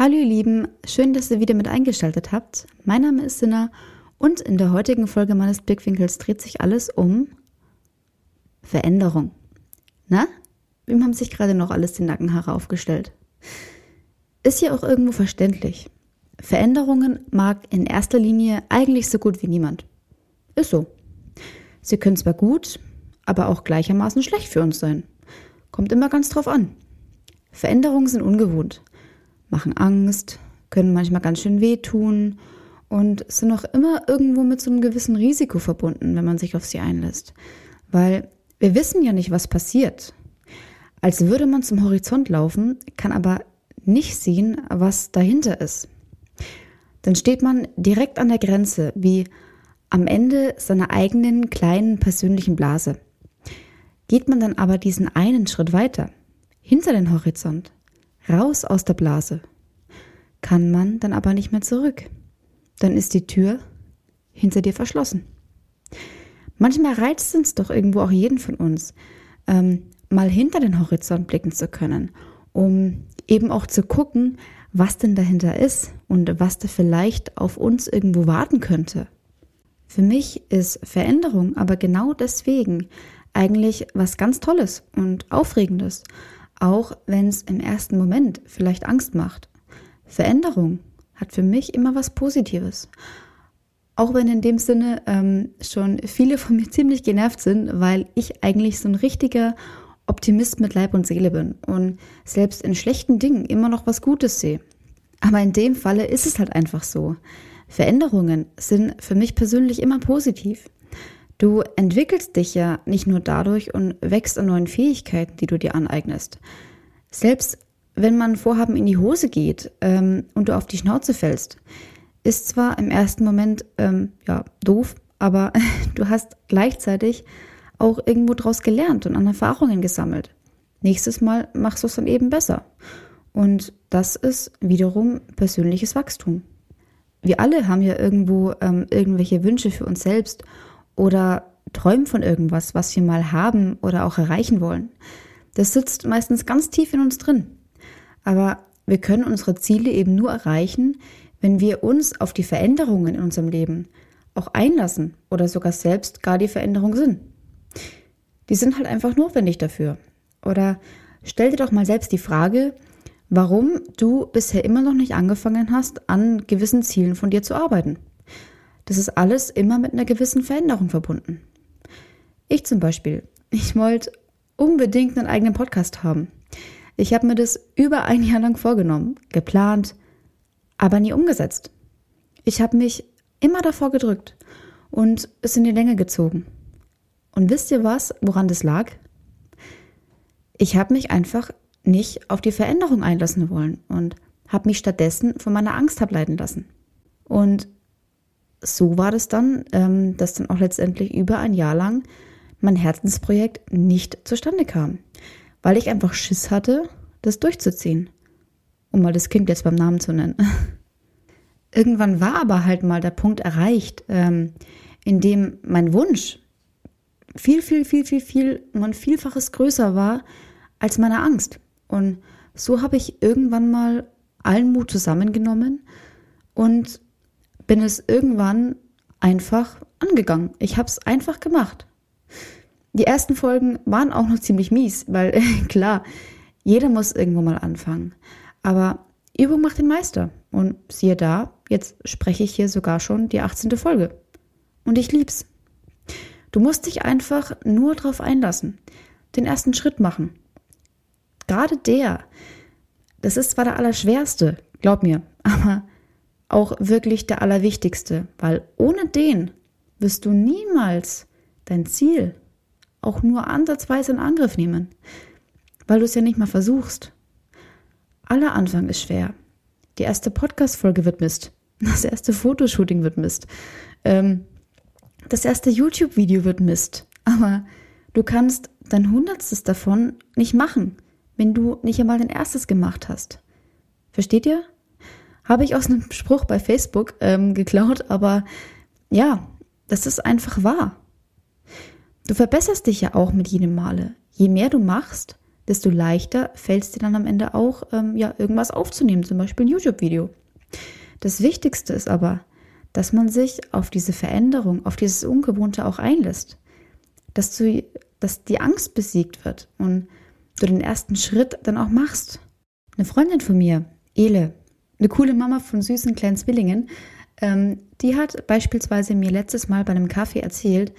Hallo ihr Lieben, schön, dass ihr wieder mit eingeschaltet habt. Mein Name ist Sinna und in der heutigen Folge meines Blickwinkels dreht sich alles um Veränderung. Na, wem haben sich gerade noch alles den Nackenhaare aufgestellt? Ist ja auch irgendwo verständlich. Veränderungen mag in erster Linie eigentlich so gut wie niemand. Ist so. Sie können zwar gut, aber auch gleichermaßen schlecht für uns sein. Kommt immer ganz drauf an. Veränderungen sind ungewohnt machen Angst, können manchmal ganz schön wehtun und sind auch immer irgendwo mit so einem gewissen Risiko verbunden, wenn man sich auf sie einlässt. Weil wir wissen ja nicht, was passiert. Als würde man zum Horizont laufen, kann aber nicht sehen, was dahinter ist. Dann steht man direkt an der Grenze, wie am Ende seiner eigenen kleinen persönlichen Blase. Geht man dann aber diesen einen Schritt weiter, hinter den Horizont, raus aus der Blase, kann man dann aber nicht mehr zurück. Dann ist die Tür hinter dir verschlossen. Manchmal reizt es doch irgendwo auch jeden von uns, ähm, mal hinter den Horizont blicken zu können, um eben auch zu gucken, was denn dahinter ist und was da vielleicht auf uns irgendwo warten könnte. Für mich ist Veränderung aber genau deswegen eigentlich was ganz Tolles und Aufregendes auch wenn es im ersten Moment vielleicht Angst macht. Veränderung hat für mich immer was Positives. Auch wenn in dem Sinne ähm, schon viele von mir ziemlich genervt sind, weil ich eigentlich so ein richtiger Optimist mit Leib und Seele bin und selbst in schlechten Dingen immer noch was Gutes sehe. Aber in dem Falle ist es halt einfach so. Veränderungen sind für mich persönlich immer positiv. Du entwickelst dich ja nicht nur dadurch und wächst an neuen Fähigkeiten, die du dir aneignest. Selbst wenn man Vorhaben in die Hose geht ähm, und du auf die Schnauze fällst, ist zwar im ersten Moment ähm, ja doof, aber du hast gleichzeitig auch irgendwo draus gelernt und an Erfahrungen gesammelt. Nächstes Mal machst du es dann eben besser. Und das ist wiederum persönliches Wachstum. Wir alle haben ja irgendwo ähm, irgendwelche Wünsche für uns selbst oder träumen von irgendwas, was wir mal haben oder auch erreichen wollen. Das sitzt meistens ganz tief in uns drin. Aber wir können unsere Ziele eben nur erreichen, wenn wir uns auf die Veränderungen in unserem Leben auch einlassen oder sogar selbst gar die Veränderung sind. Die sind halt einfach notwendig dafür. Oder stell dir doch mal selbst die Frage, warum du bisher immer noch nicht angefangen hast, an gewissen Zielen von dir zu arbeiten. Das ist alles immer mit einer gewissen Veränderung verbunden. Ich zum Beispiel, ich wollte unbedingt einen eigenen Podcast haben. Ich habe mir das über ein Jahr lang vorgenommen, geplant, aber nie umgesetzt. Ich habe mich immer davor gedrückt und es in die Länge gezogen. Und wisst ihr was, woran das lag? Ich habe mich einfach nicht auf die Veränderung einlassen wollen und habe mich stattdessen von meiner Angst ableiten lassen. Und so war das dann, ähm, dass dann auch letztendlich über ein Jahr lang mein Herzensprojekt nicht zustande kam, weil ich einfach Schiss hatte, das durchzuziehen. Um mal das Kind jetzt beim Namen zu nennen. Irgendwann war aber halt mal der Punkt erreicht, ähm, in dem mein Wunsch viel, viel, viel, viel, viel, um Vielfaches größer war als meine Angst. Und so habe ich irgendwann mal allen Mut zusammengenommen und bin es irgendwann einfach angegangen. Ich habe es einfach gemacht. Die ersten Folgen waren auch noch ziemlich mies, weil klar, jeder muss irgendwo mal anfangen. Aber Übung macht den Meister. Und siehe da, jetzt spreche ich hier sogar schon die 18. Folge. Und ich lieb's. Du musst dich einfach nur drauf einlassen. Den ersten Schritt machen. Gerade der, das ist zwar der allerschwerste, glaub mir, aber auch wirklich der allerwichtigste, weil ohne den wirst du niemals dein Ziel auch nur ansatzweise in Angriff nehmen, weil du es ja nicht mal versuchst. Aller Anfang ist schwer. Die erste Podcast-Folge wird Mist. Das erste Fotoshooting wird Mist. Ähm, das erste YouTube-Video wird Mist. Aber du kannst dein Hundertstes davon nicht machen, wenn du nicht einmal dein erstes gemacht hast. Versteht ihr? Habe ich aus einem Spruch bei Facebook ähm, geklaut, aber ja, das ist einfach wahr. Du verbesserst dich ja auch mit jedem Male. Je mehr du machst, desto leichter fällt es dir dann am Ende auch, ähm, ja, irgendwas aufzunehmen, zum Beispiel ein YouTube-Video. Das Wichtigste ist aber, dass man sich auf diese Veränderung, auf dieses Ungewohnte auch einlässt. Dass, du, dass die Angst besiegt wird und du den ersten Schritt dann auch machst. Eine Freundin von mir, Ele, eine coole Mama von süßen kleinen Zwillingen, ähm, die hat beispielsweise mir letztes Mal bei einem Kaffee erzählt,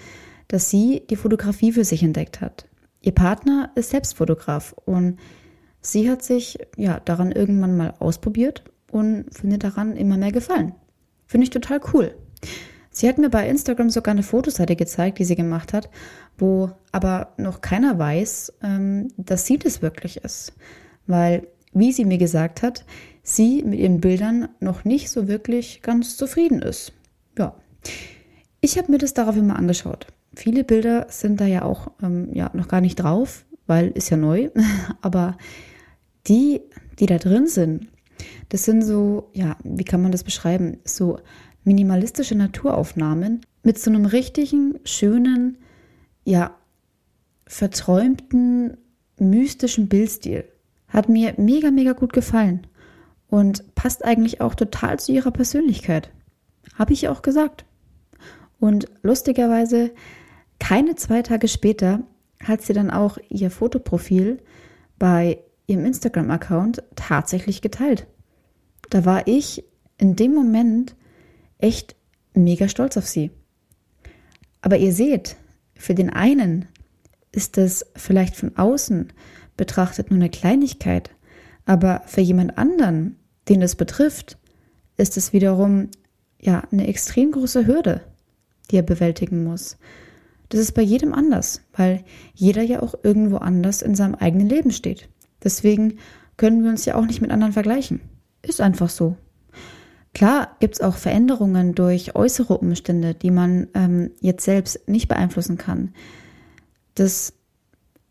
dass sie die Fotografie für sich entdeckt hat. Ihr Partner ist selbst Fotograf und sie hat sich ja daran irgendwann mal ausprobiert und findet daran immer mehr Gefallen. Finde ich total cool. Sie hat mir bei Instagram sogar eine Fotoseite gezeigt, die sie gemacht hat, wo aber noch keiner weiß, ähm, dass sie das wirklich ist. Weil, wie sie mir gesagt hat, sie mit ihren Bildern noch nicht so wirklich ganz zufrieden ist. Ja. Ich habe mir das daraufhin mal angeschaut. Viele Bilder sind da ja auch ähm, ja, noch gar nicht drauf, weil ist ja neu. Aber die, die da drin sind, das sind so, ja, wie kann man das beschreiben? So minimalistische Naturaufnahmen mit so einem richtigen, schönen, ja, verträumten, mystischen Bildstil. Hat mir mega, mega gut gefallen und passt eigentlich auch total zu ihrer Persönlichkeit. Habe ich auch gesagt. Und lustigerweise, keine zwei Tage später hat sie dann auch ihr Fotoprofil bei ihrem Instagram-Account tatsächlich geteilt. Da war ich in dem Moment echt mega stolz auf sie. Aber ihr seht, für den einen ist das vielleicht von außen betrachtet nur eine Kleinigkeit, aber für jemand anderen, den es betrifft, ist es wiederum ja eine extrem große Hürde, die er bewältigen muss. Das ist bei jedem anders, weil jeder ja auch irgendwo anders in seinem eigenen Leben steht. Deswegen können wir uns ja auch nicht mit anderen vergleichen. Ist einfach so. Klar gibt es auch Veränderungen durch äußere Umstände, die man ähm, jetzt selbst nicht beeinflussen kann. Das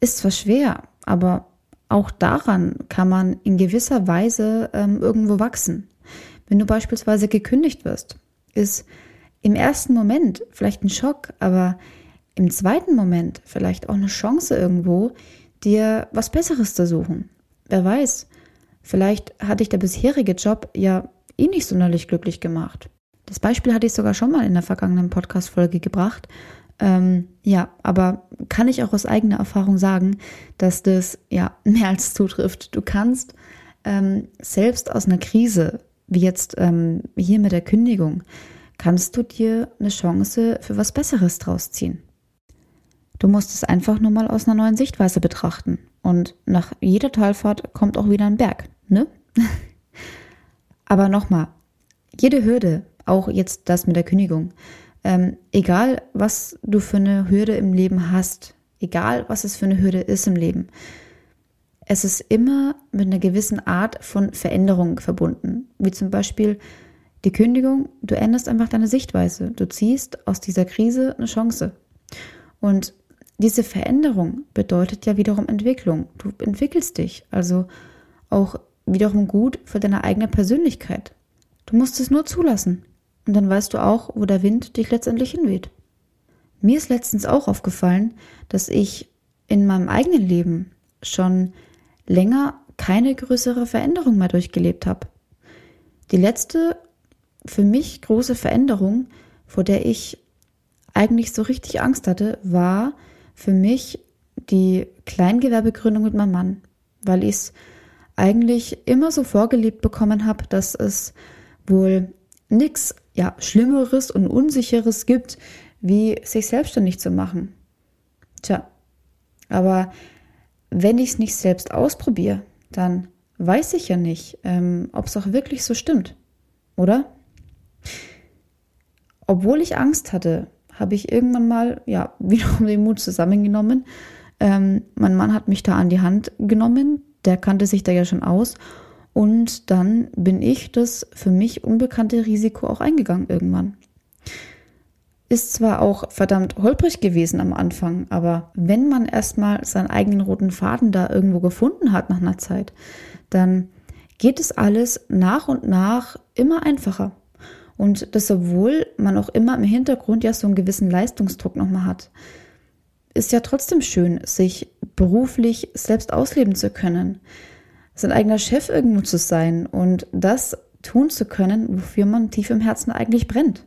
ist zwar schwer, aber auch daran kann man in gewisser Weise ähm, irgendwo wachsen. Wenn du beispielsweise gekündigt wirst, ist im ersten Moment vielleicht ein Schock, aber im zweiten Moment vielleicht auch eine Chance irgendwo, dir was Besseres zu suchen. Wer weiß, vielleicht hat dich der bisherige Job ja eh nicht sonderlich glücklich gemacht. Das Beispiel hatte ich sogar schon mal in der vergangenen Podcast-Folge gebracht. Ähm, ja, aber kann ich auch aus eigener Erfahrung sagen, dass das ja mehr als zutrifft. Du kannst ähm, selbst aus einer Krise, wie jetzt ähm, hier mit der Kündigung, kannst du dir eine Chance für was Besseres draus ziehen. Du musst es einfach nur mal aus einer neuen Sichtweise betrachten. Und nach jeder Talfahrt kommt auch wieder ein Berg, ne? Aber nochmal, jede Hürde, auch jetzt das mit der Kündigung, ähm, egal was du für eine Hürde im Leben hast, egal was es für eine Hürde ist im Leben, es ist immer mit einer gewissen Art von Veränderung verbunden. Wie zum Beispiel die Kündigung, du änderst einfach deine Sichtweise. Du ziehst aus dieser Krise eine Chance. Und diese Veränderung bedeutet ja wiederum Entwicklung. Du entwickelst dich. Also auch wiederum gut für deine eigene Persönlichkeit. Du musst es nur zulassen. Und dann weißt du auch, wo der Wind dich letztendlich hinweht. Mir ist letztens auch aufgefallen, dass ich in meinem eigenen Leben schon länger keine größere Veränderung mehr durchgelebt habe. Die letzte für mich große Veränderung, vor der ich eigentlich so richtig Angst hatte, war für mich die Kleingewerbegründung mit meinem Mann, weil ich es eigentlich immer so vorgelebt bekommen habe, dass es wohl nichts ja, Schlimmeres und Unsicheres gibt, wie sich selbstständig zu machen. Tja, aber wenn ich es nicht selbst ausprobiere, dann weiß ich ja nicht, ähm, ob es auch wirklich so stimmt, oder? Obwohl ich Angst hatte, habe ich irgendwann mal, ja, wiederum den Mut zusammengenommen. Ähm, mein Mann hat mich da an die Hand genommen, der kannte sich da ja schon aus. Und dann bin ich das für mich unbekannte Risiko auch eingegangen irgendwann. Ist zwar auch verdammt holprig gewesen am Anfang, aber wenn man erstmal seinen eigenen roten Faden da irgendwo gefunden hat nach einer Zeit, dann geht es alles nach und nach immer einfacher. Und das, obwohl man auch immer im Hintergrund ja so einen gewissen Leistungsdruck nochmal hat. ist ja trotzdem schön, sich beruflich selbst ausleben zu können, sein eigener Chef irgendwo zu sein und das tun zu können, wofür man tief im Herzen eigentlich brennt.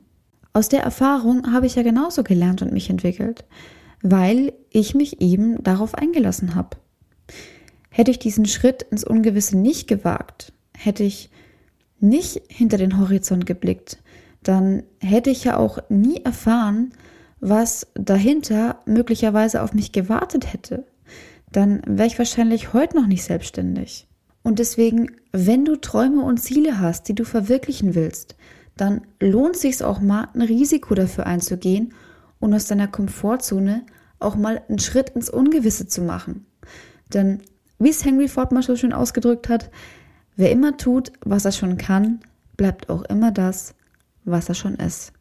Aus der Erfahrung habe ich ja genauso gelernt und mich entwickelt, weil ich mich eben darauf eingelassen habe. Hätte ich diesen Schritt ins Ungewisse nicht gewagt, hätte ich nicht hinter den Horizont geblickt, dann hätte ich ja auch nie erfahren, was dahinter möglicherweise auf mich gewartet hätte. Dann wäre ich wahrscheinlich heute noch nicht selbstständig. Und deswegen, wenn du Träume und Ziele hast, die du verwirklichen willst, dann lohnt sich auch mal ein Risiko dafür einzugehen und aus deiner Komfortzone auch mal einen Schritt ins Ungewisse zu machen. Denn wie es Henry Ford mal so schön ausgedrückt hat, wer immer tut, was er schon kann, bleibt auch immer das, was er schon ist.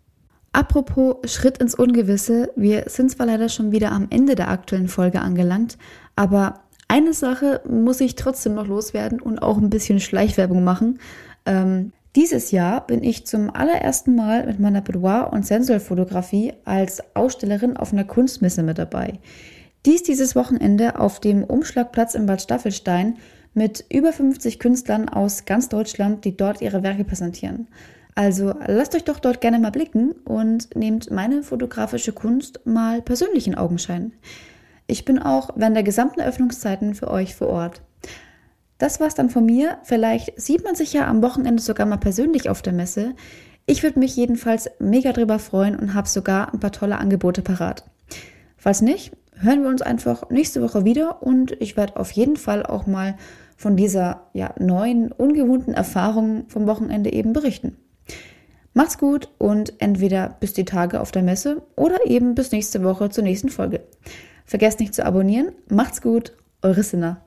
Apropos Schritt ins Ungewisse, wir sind zwar leider schon wieder am Ende der aktuellen Folge angelangt, aber eine Sache muss ich trotzdem noch loswerden und auch ein bisschen Schleichwerbung machen. Ähm, dieses Jahr bin ich zum allerersten Mal mit meiner Boudoir- und Sensualfotografie als Ausstellerin auf einer Kunstmesse mit dabei. Dies dieses Wochenende auf dem Umschlagplatz in Bad Staffelstein mit über 50 Künstlern aus ganz Deutschland, die dort ihre Werke präsentieren. Also lasst euch doch dort gerne mal blicken und nehmt meine fotografische Kunst mal persönlich in Augenschein. Ich bin auch während der gesamten Öffnungszeiten für euch vor Ort. Das war's dann von mir. Vielleicht sieht man sich ja am Wochenende sogar mal persönlich auf der Messe. Ich würde mich jedenfalls mega drüber freuen und habe sogar ein paar tolle Angebote parat. Falls nicht, hören wir uns einfach nächste Woche wieder und ich werde auf jeden Fall auch mal von dieser ja, neuen, ungewohnten Erfahrung vom Wochenende eben berichten. Macht's gut und entweder bis die Tage auf der Messe oder eben bis nächste Woche zur nächsten Folge. Vergesst nicht zu abonnieren. Macht's gut, eure Sinner.